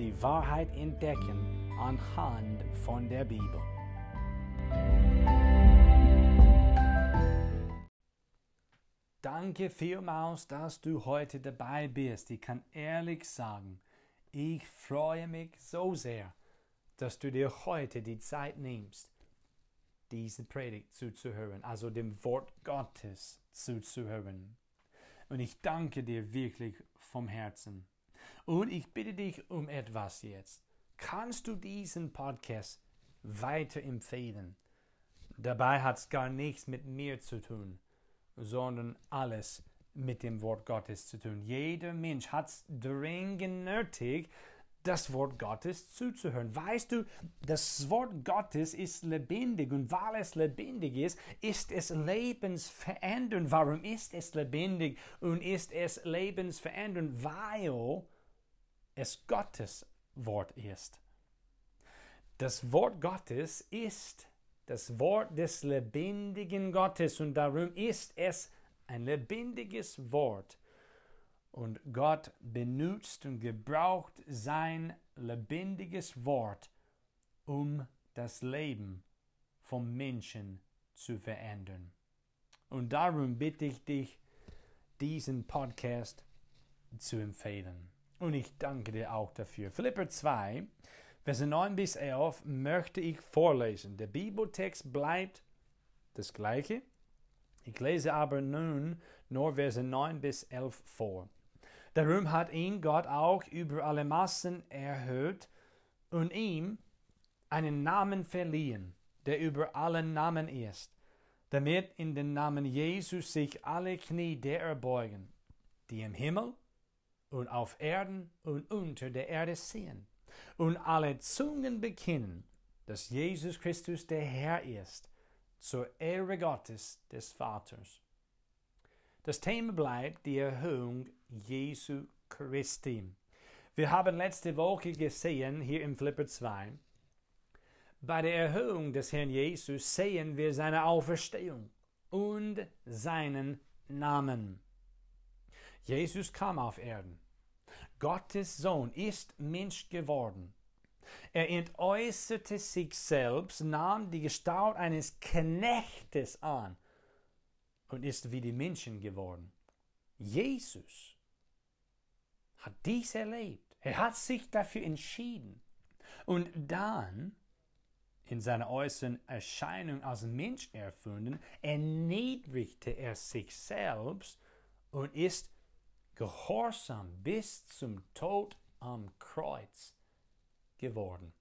die Wahrheit entdecken anhand von der Bibel. Danke vielmals, dass du heute dabei bist. Ich kann ehrlich sagen, ich freue mich so sehr, dass du dir heute die Zeit nimmst, diese Predigt zuzuhören, also dem Wort Gottes zuzuhören. Und ich danke dir wirklich vom Herzen. Und ich bitte dich um etwas jetzt. Kannst du diesen Podcast weiterempfehlen? Dabei hat es gar nichts mit mir zu tun, sondern alles mit dem Wort Gottes zu tun. Jeder Mensch hat es dringend nötig, das Wort Gottes zuzuhören. Weißt du, das Wort Gottes ist lebendig und weil es lebendig ist, ist es lebensverändernd. Warum ist es lebendig und ist es lebensverändernd? Weil es Gottes Wort ist. Das Wort Gottes ist das Wort des lebendigen Gottes und darum ist es ein lebendiges Wort. Und Gott benutzt und gebraucht sein lebendiges Wort, um das Leben vom Menschen zu verändern. Und darum bitte ich dich, diesen Podcast zu empfehlen. Und ich danke dir auch dafür. Philipper 2, Verse 9 bis 11 möchte ich vorlesen. Der Bibeltext bleibt das gleiche. Ich lese aber nun nur Verse 9 bis 11 vor. Darum hat ihn Gott auch über alle Massen erhöht und ihm einen Namen verliehen, der über allen Namen ist, damit in den Namen Jesus sich alle Knie derer beugen, die im Himmel und auf Erden und unter der Erde sehen, und alle Zungen bekennen, dass Jesus Christus der Herr ist, zur Ehre Gottes des Vaters. Das Thema bleibt die Erhöhung Jesu Christi. Wir haben letzte Woche gesehen, hier im Flipper 2, bei der Erhöhung des Herrn Jesus sehen wir seine Auferstehung und seinen Namen. Jesus kam auf Erden. Gottes Sohn ist Mensch geworden. Er entäußerte sich selbst, nahm die Gestalt eines Knechtes an und ist wie die Menschen geworden. Jesus hat dies erlebt. Er hat sich dafür entschieden. Und dann, in seiner äußeren Erscheinung als Mensch erfunden, erniedrigte er sich selbst und ist gehorsam bis zum Tod am Kreuz geworden.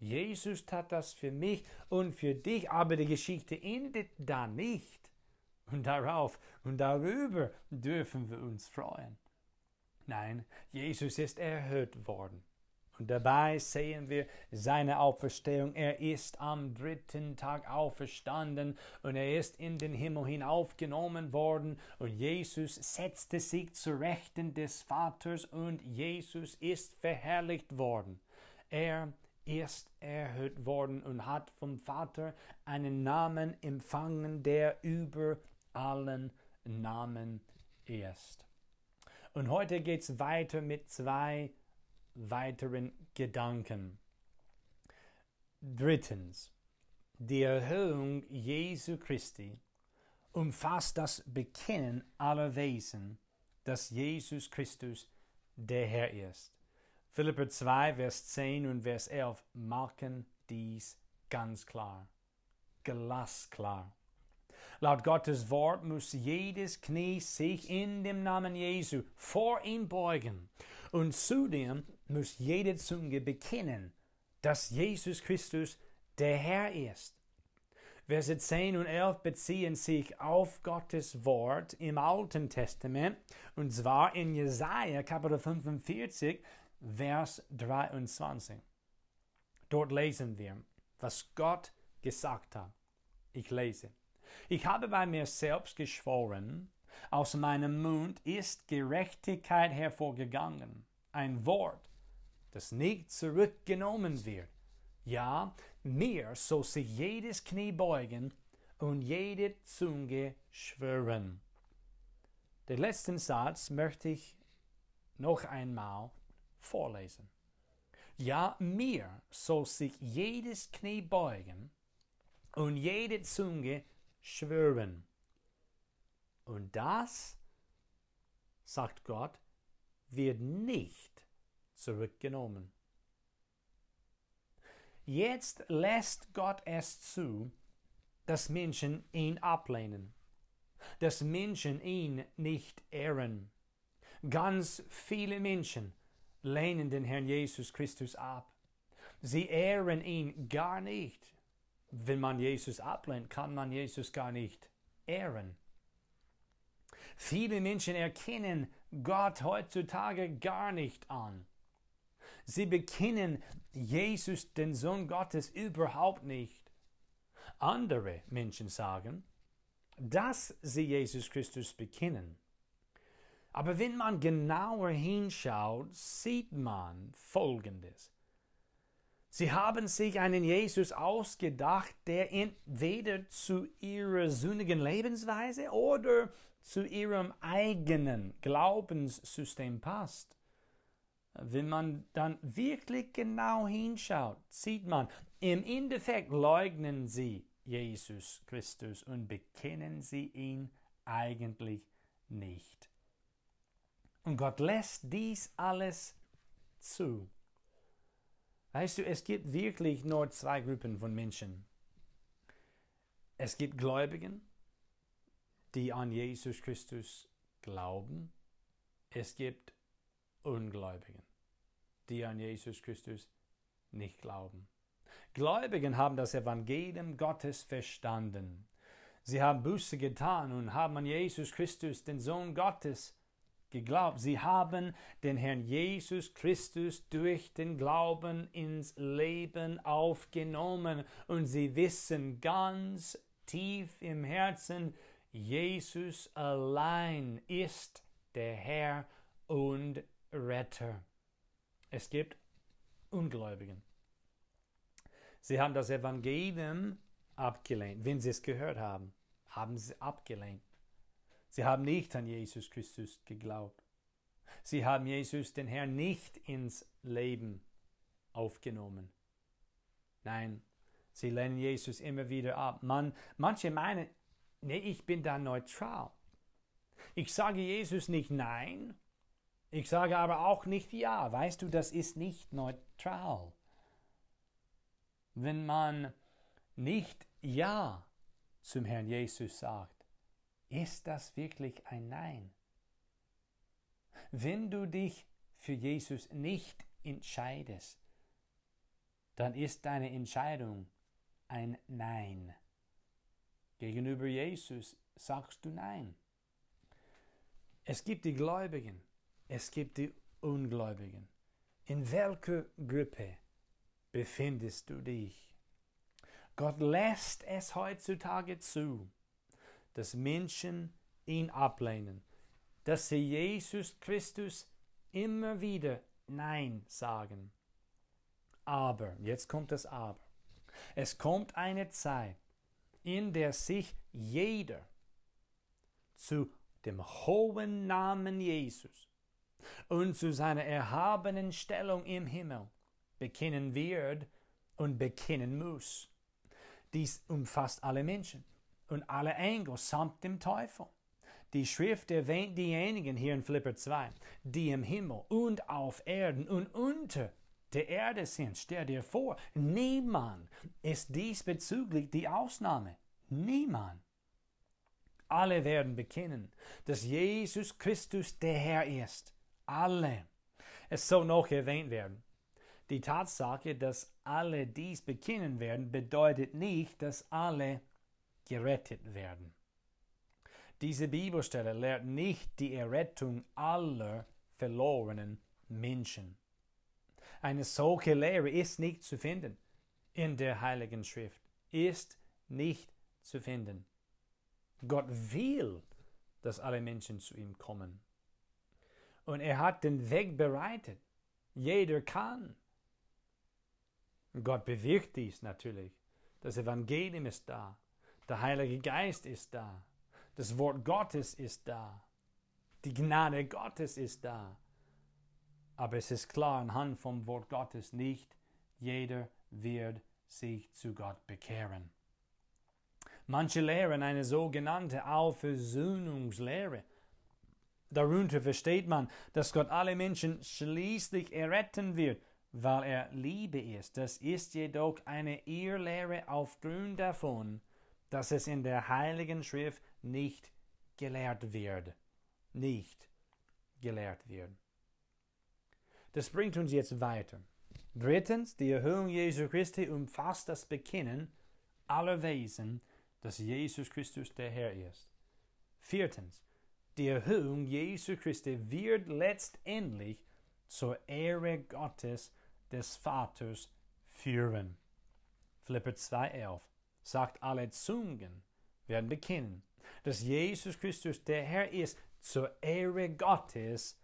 Jesus tat das für mich und für dich, aber die Geschichte endet da nicht. Und darauf und darüber dürfen wir uns freuen. Nein, Jesus ist erhöht worden. Und dabei sehen wir seine Auferstehung. Er ist am dritten Tag auferstanden und er ist in den Himmel hinaufgenommen worden. Und Jesus setzte sich zu Rechten des Vaters und Jesus ist verherrlicht worden. Er ist erhöht worden und hat vom Vater einen Namen empfangen, der über allen Namen ist. Und heute geht es weiter mit zwei weiteren Gedanken. Drittens, die Erhöhung Jesu Christi umfasst das Bekennen aller Wesen, dass Jesus Christus der Herr ist. Philipper 2, Vers 10 und Vers 11 machen dies ganz klar, glasklar. Laut Gottes Wort muss jedes Knie sich in dem Namen Jesu vor ihm beugen. Und zudem muss jede Zunge bekennen, dass Jesus Christus der Herr ist. Verse 10 und 11 beziehen sich auf Gottes Wort im Alten Testament, und zwar in Jesaja Kapitel 45, Vers 23. Dort lesen wir, was Gott gesagt hat. Ich lese. Ich habe bei mir selbst geschworen, aus meinem Mund ist Gerechtigkeit hervorgegangen, ein Wort, das nicht zurückgenommen wird. Ja, mir soll sich jedes Knie beugen und jede Zunge schwören. Den letzten Satz möchte ich noch einmal vorlesen. Ja, mir soll sich jedes Knie beugen und jede Zunge schwören. Und das, sagt Gott, wird nicht zurückgenommen. Jetzt lässt Gott es zu, dass Menschen ihn ablehnen, dass Menschen ihn nicht ehren. Ganz viele Menschen lehnen den Herrn Jesus Christus ab. Sie ehren ihn gar nicht. Wenn man Jesus ablehnt, kann man Jesus gar nicht ehren. Viele Menschen erkennen Gott heutzutage gar nicht an. Sie bekennen Jesus, den Sohn Gottes, überhaupt nicht. Andere Menschen sagen, dass sie Jesus Christus bekennen. Aber wenn man genauer hinschaut, sieht man Folgendes. Sie haben sich einen Jesus ausgedacht, der entweder zu ihrer sündigen Lebensweise oder zu ihrem eigenen Glaubenssystem passt. Wenn man dann wirklich genau hinschaut, sieht man, im Endeffekt leugnen sie Jesus Christus und bekennen sie ihn eigentlich nicht. Und Gott lässt dies alles zu. Weißt du, es gibt wirklich nur zwei Gruppen von Menschen. Es gibt Gläubigen, die an Jesus Christus glauben. Es gibt Ungläubigen, die an Jesus Christus nicht glauben. Gläubigen haben das Evangelium Gottes verstanden. Sie haben Buße getan und haben an Jesus Christus, den Sohn Gottes, geglaubt. Sie haben den Herrn Jesus Christus durch den Glauben ins Leben aufgenommen und sie wissen ganz tief im Herzen, Jesus allein ist der Herr und Retter. Es gibt Ungläubigen. Sie haben das Evangelium abgelehnt. Wenn sie es gehört haben, haben sie abgelehnt. Sie haben nicht an Jesus Christus geglaubt. Sie haben Jesus, den Herrn, nicht ins Leben aufgenommen. Nein, sie lehnen Jesus immer wieder ab. Man, manche meinen, nee, ich bin da neutral. Ich sage Jesus nicht Nein, ich sage aber auch nicht Ja. Weißt du, das ist nicht neutral. Wenn man nicht Ja zum Herrn Jesus sagt, ist das wirklich ein Nein? Wenn du dich für Jesus nicht entscheidest, dann ist deine Entscheidung ein Nein. Gegenüber Jesus sagst du Nein. Es gibt die Gläubigen, es gibt die Ungläubigen. In welcher Gruppe befindest du dich? Gott lässt es heutzutage zu, dass Menschen ihn ablehnen, dass sie Jesus Christus immer wieder Nein sagen. Aber, jetzt kommt das Aber. Es kommt eine Zeit, in der sich jeder zu dem hohen Namen Jesus und zu seiner erhabenen Stellung im Himmel bekennen wird und bekennen muss. Dies umfasst alle Menschen und alle Engel samt dem Teufel. Die Schrift erwähnt diejenigen hier in Philipper 2, die im Himmel und auf Erden und unter der Erde sind. Stell dir vor, niemand ist diesbezüglich die Ausnahme. Niemand. Alle werden bekennen, dass Jesus Christus der Herr ist. Alle. Es soll noch erwähnt werden. Die Tatsache, dass alle dies bekennen werden, bedeutet nicht, dass alle gerettet werden. Diese Bibelstelle lehrt nicht die Errettung aller verlorenen Menschen. Eine solche Lehre ist nicht zu finden in der Heiligen Schrift. Ist nicht zu finden. Gott will, dass alle Menschen zu ihm kommen. Und er hat den Weg bereitet. Jeder kann. Gott bewirkt dies natürlich. Das Evangelium ist da. Der Heilige Geist ist da. Das Wort Gottes ist da. Die Gnade Gottes ist da. Aber es ist klar anhand vom Wort Gottes nicht, jeder wird sich zu Gott bekehren. Manche lehren eine sogenannte Aufersöhnungslehre. Darunter versteht man, dass Gott alle Menschen schließlich erretten wird, weil er Liebe ist. Das ist jedoch eine Irrlehre aufgrund davon, dass es in der Heiligen Schrift nicht gelehrt wird. Nicht gelehrt wird. Das bringt uns jetzt weiter. Drittens, die Erhöhung Jesu Christi umfasst das Bekennen aller Wesen, dass Jesus Christus der Herr ist. Viertens, die Erhöhung Jesu Christi wird letztendlich zur Ehre Gottes des Vaters führen. Philipper 2,11 sagt, alle Zungen werden bekennen, dass Jesus Christus der Herr ist, zur Ehre Gottes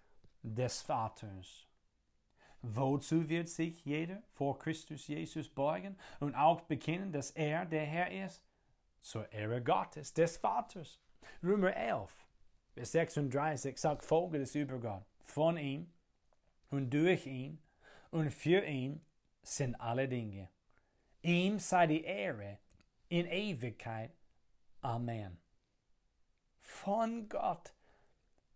des Vaters. Wozu wird sich jeder vor Christus Jesus beugen und auch bekennen, dass er der Herr ist? Zur Ehre Gottes, des Vaters. Römer 11, Vers 36 sagt folgendes über Gott. Von ihm und durch ihn und für ihn sind alle Dinge. Ihm sei die Ehre in Ewigkeit. Amen. Von Gott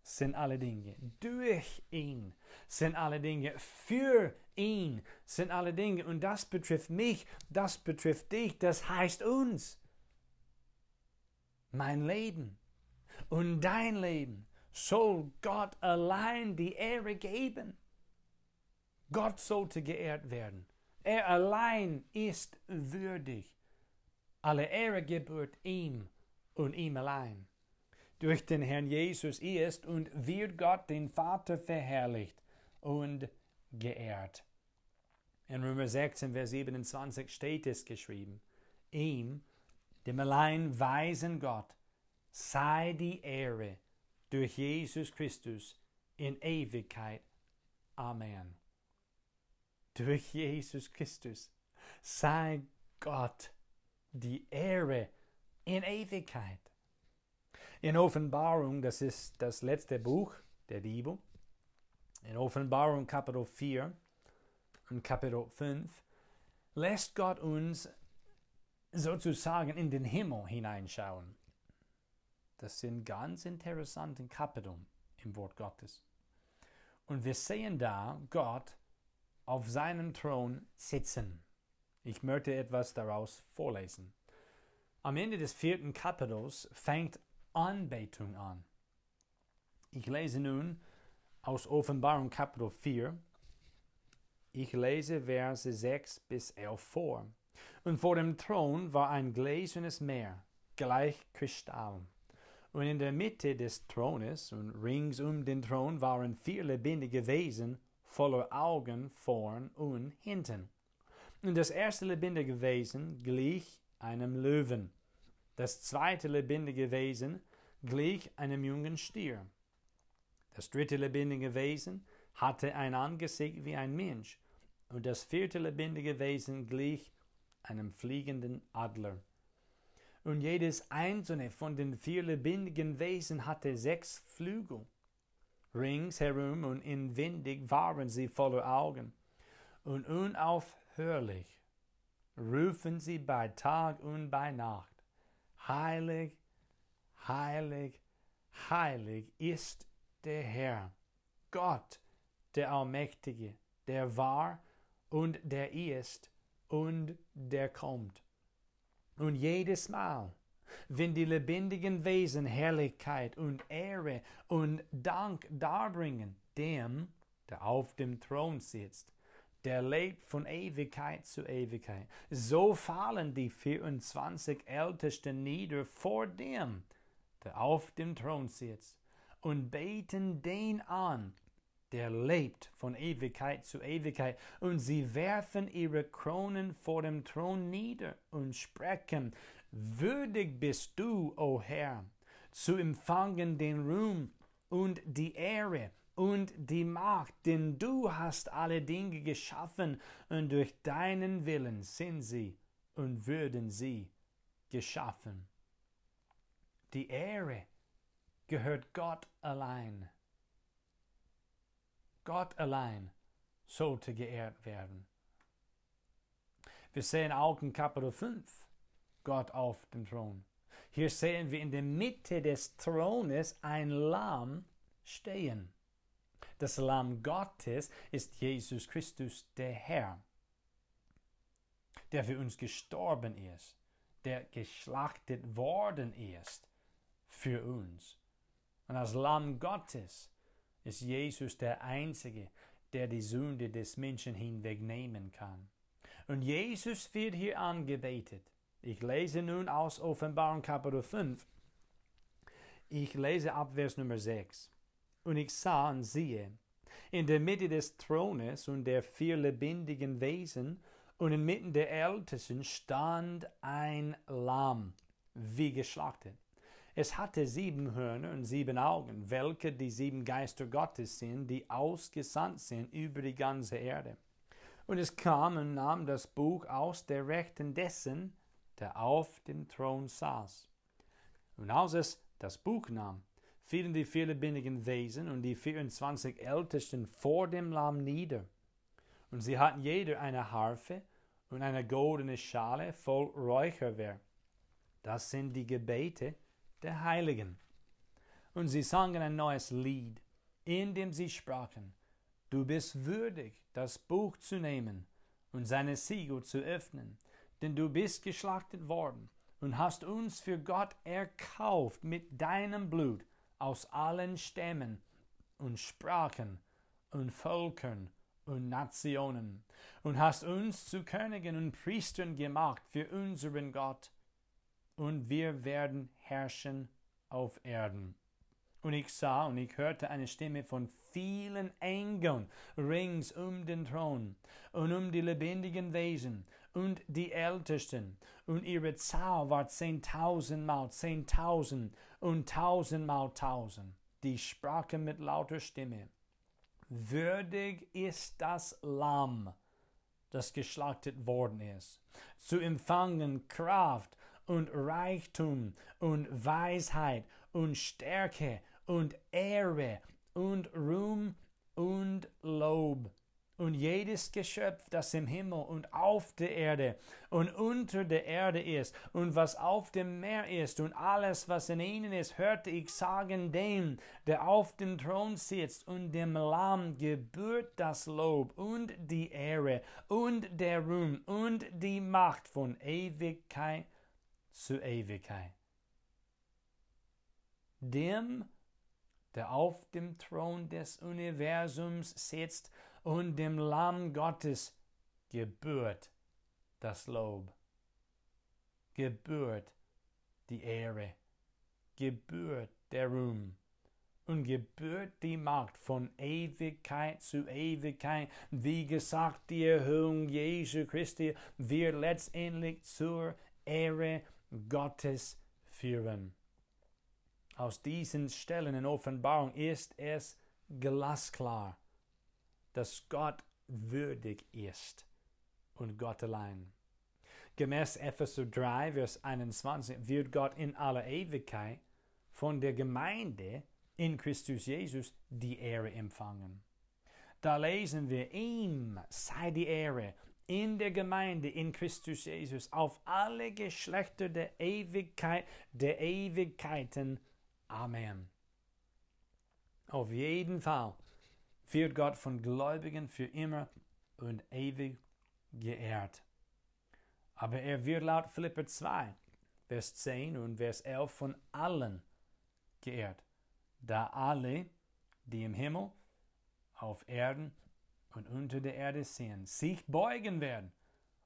sind alle Dinge. Durch ihn sind alle Dinge. Für ihn sind alle Dinge. Und das betrifft mich, das betrifft dich, das heißt uns. Mein Leben und dein Leben soll Gott allein die Ehre geben. Gott sollte geehrt werden. Er allein ist würdig. Alle Ehre gebührt ihm und ihm allein. Durch den Herrn Jesus ist und wird Gott den Vater verherrlicht und geehrt. In Römer 16, Vers 27 steht es geschrieben, ihm, dem allein weisen Gott, sei die Ehre durch Jesus Christus in Ewigkeit. Amen durch Jesus Christus sei Gott die Ehre in Ewigkeit. In Offenbarung, das ist das letzte Buch der Bibel, in Offenbarung Kapitel 4 und Kapitel 5, lässt Gott uns sozusagen in den Himmel hineinschauen. Das sind ganz interessante Kapitel im Wort Gottes. Und wir sehen da Gott auf seinem Thron sitzen. Ich möchte etwas daraus vorlesen. Am Ende des vierten Kapitels fängt Anbetung an. Ich lese nun aus Offenbarung Kapitel 4. Ich lese Verse 6 bis 11 vor. Und vor dem Thron war ein gläsernes Meer, gleich Kristall. Und in der Mitte des Thrones und rings um den Thron waren vier lebendige Wesen voller Augen vorn und hinten. Und das erste lebendige Wesen glich einem Löwen. Das zweite lebendige Wesen glich einem jungen Stier. Das dritte lebendige Wesen hatte ein Angesicht wie ein Mensch. Und das vierte lebendige Wesen glich einem fliegenden Adler. Und jedes einzelne von den vier lebendigen Wesen hatte sechs Flügel Ringsherum und inwendig waren sie voller Augen. Und unaufhörlich rufen sie bei Tag und bei Nacht. Heilig, heilig, heilig ist der Herr, Gott, der Allmächtige, der war und der ist und der kommt. Und jedes Mal, wenn die lebendigen Wesen Herrlichkeit und Ehre und Dank darbringen, dem, der auf dem Thron sitzt, der lebt von Ewigkeit zu Ewigkeit. So fallen die 24 Ältesten nieder vor dem, der auf dem Thron sitzt, und beten den an, der lebt von Ewigkeit zu Ewigkeit, und sie werfen ihre Kronen vor dem Thron nieder und sprechen, Würdig bist du, o Herr, zu empfangen den Ruhm und die Ehre und die Macht, denn du hast alle Dinge geschaffen, und durch deinen Willen sind sie und würden sie geschaffen. Die Ehre gehört Gott allein. Gott allein sollte geehrt werden. Wir sehen auch in Kapitel 5 Gott auf dem Thron. Hier sehen wir in der Mitte des Thrones ein Lamm stehen. Das Lamm Gottes ist Jesus Christus, der Herr, der für uns gestorben ist, der geschlachtet worden ist für uns. Und als Lamm Gottes ist Jesus der Einzige, der die Sünde des Menschen hinwegnehmen kann. Und Jesus wird hier angebetet. Ich lese nun aus Offenbarung Kapitel 5. Ich lese ab Vers Nummer 6. Und ich sah und siehe, in der Mitte des Thrones und der vier lebendigen Wesen und inmitten der Ältesten stand ein Lamm, wie geschlachtet es hatte sieben Hörner und sieben Augen, welche die sieben Geister Gottes sind, die ausgesandt sind über die ganze Erde. Und es kam und nahm das Buch aus der Rechten dessen, der auf dem Thron saß. Und als es das Buch nahm, fielen die vier lebendigen Wesen und die 24 Ältesten vor dem Lamm nieder. Und sie hatten jeder eine Harfe und eine goldene Schale voll Räucherwerk. Das sind die Gebete, der Heiligen. Und sie sangen ein neues Lied, in dem sie sprachen, Du bist würdig, das Buch zu nehmen und seine Siegel zu öffnen, denn du bist geschlachtet worden und hast uns für Gott erkauft mit deinem Blut aus allen Stämmen und Sprachen und Völkern und Nationen und hast uns zu Königen und Priestern gemacht für unseren Gott und wir werden herrschen auf Erden. Und ich sah und ich hörte eine Stimme von vielen Engeln rings um den Thron und um die lebendigen Wesen und die Ältesten. Und ihre Zahl war zehntausendmal zehntausend und tausendmal tausend. Die sprachen mit lauter Stimme. Würdig ist das Lamm, das geschlachtet worden ist, zu empfangen Kraft und Reichtum und Weisheit und Stärke und Ehre und Ruhm und Lob. Und jedes Geschöpf, das im Himmel und auf der Erde und unter der Erde ist und was auf dem Meer ist und alles, was in ihnen ist, hörte ich sagen dem, der auf dem Thron sitzt und dem Lamm gebührt das Lob und die Ehre und der Ruhm und die Macht von Ewigkeit zur Ewigkeit. Dem, der auf dem Thron des Universums sitzt und dem Lamm Gottes gebührt das Lob, gebührt die Ehre, gebührt der Ruhm und gebührt die Macht von Ewigkeit zu Ewigkeit. Wie gesagt, die Erhöhung Jesu Christi wird letztendlich zur Ehre Gottes führen. Aus diesen Stellen in Offenbarung ist es glasklar, dass Gott würdig ist und Gott allein. Gemäß Epheser 3, Vers 21 wird Gott in aller Ewigkeit von der Gemeinde in Christus Jesus die Ehre empfangen. Da lesen wir, ihm sei die Ehre in der Gemeinde in Christus Jesus auf alle Geschlechter der Ewigkeit, der Ewigkeiten. Amen. Auf jeden Fall wird Gott von Gläubigen für immer und ewig geehrt. Aber er wird laut Philipper 2, Vers 10 und Vers 11 von allen geehrt, da alle, die im Himmel, auf Erden und unter der Erde sehen, sich beugen werden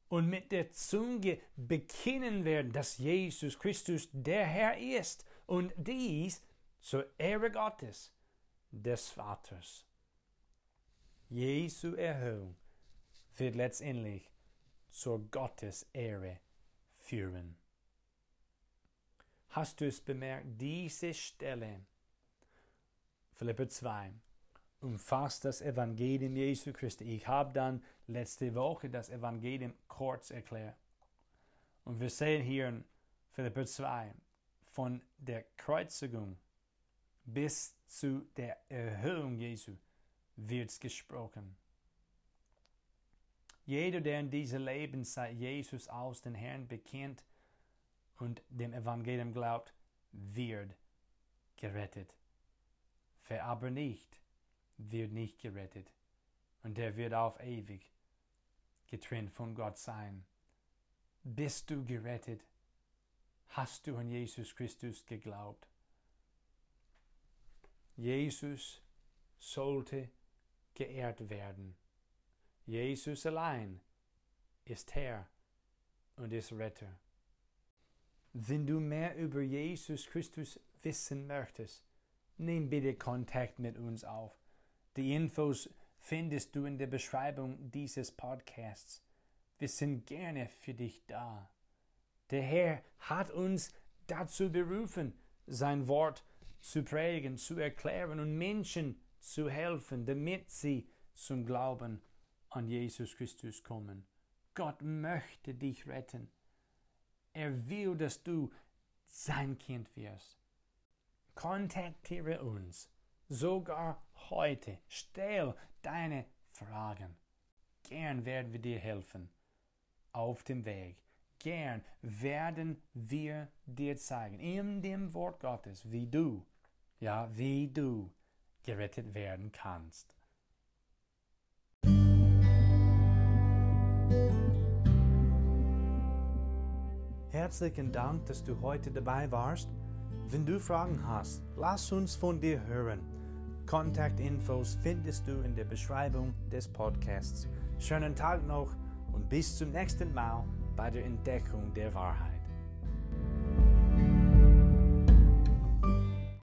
und mit der Zunge bekennen werden, dass Jesus Christus der Herr ist und dies zur Ehre Gottes, des Vaters. Jesu Erhöhung wird letztendlich zur Gottes Ehre führen. Hast du es bemerkt, diese Stelle, Philippe 2, umfasst das Evangelium Jesu Christi. Ich habe dann letzte Woche das Evangelium kurz erklärt. Und wir sehen hier in Philippe 2 von der Kreuzigung bis zu der Erhöhung Jesu wird gesprochen. Jeder, der in diesem Leben seit Jesus aus den Herrn bekennt und dem Evangelium glaubt, wird gerettet. Wer aber nicht, wird nicht gerettet. Und der wird auf ewig getrennt von Gott sein. Bist du gerettet? Hast du an Jesus Christus geglaubt? Jesus sollte geehrt werden. Jesus allein ist Herr und ist Retter. Wenn du mehr über Jesus Christus wissen möchtest, nimm bitte Kontakt mit uns auf. Die Infos findest du in der Beschreibung dieses Podcasts. Wir sind gerne für dich da. Der Herr hat uns dazu berufen, sein Wort zu prägen, zu erklären und Menschen zu helfen, damit sie zum Glauben an Jesus Christus kommen. Gott möchte dich retten. Er will, dass du sein Kind wirst. Kontaktiere uns, sogar heute. Stell deine Fragen. Gern werden wir dir helfen auf dem Weg. Gern werden wir dir zeigen, in dem Wort Gottes, wie du, ja, wie du gerettet werden kannst. Herzlichen Dank, dass du heute dabei warst. Wenn du Fragen hast, lass uns von dir hören. Kontaktinfos findest du in der Beschreibung des Podcasts. Schönen Tag noch und bis zum nächsten Mal bei der Entdeckung der Wahrheit.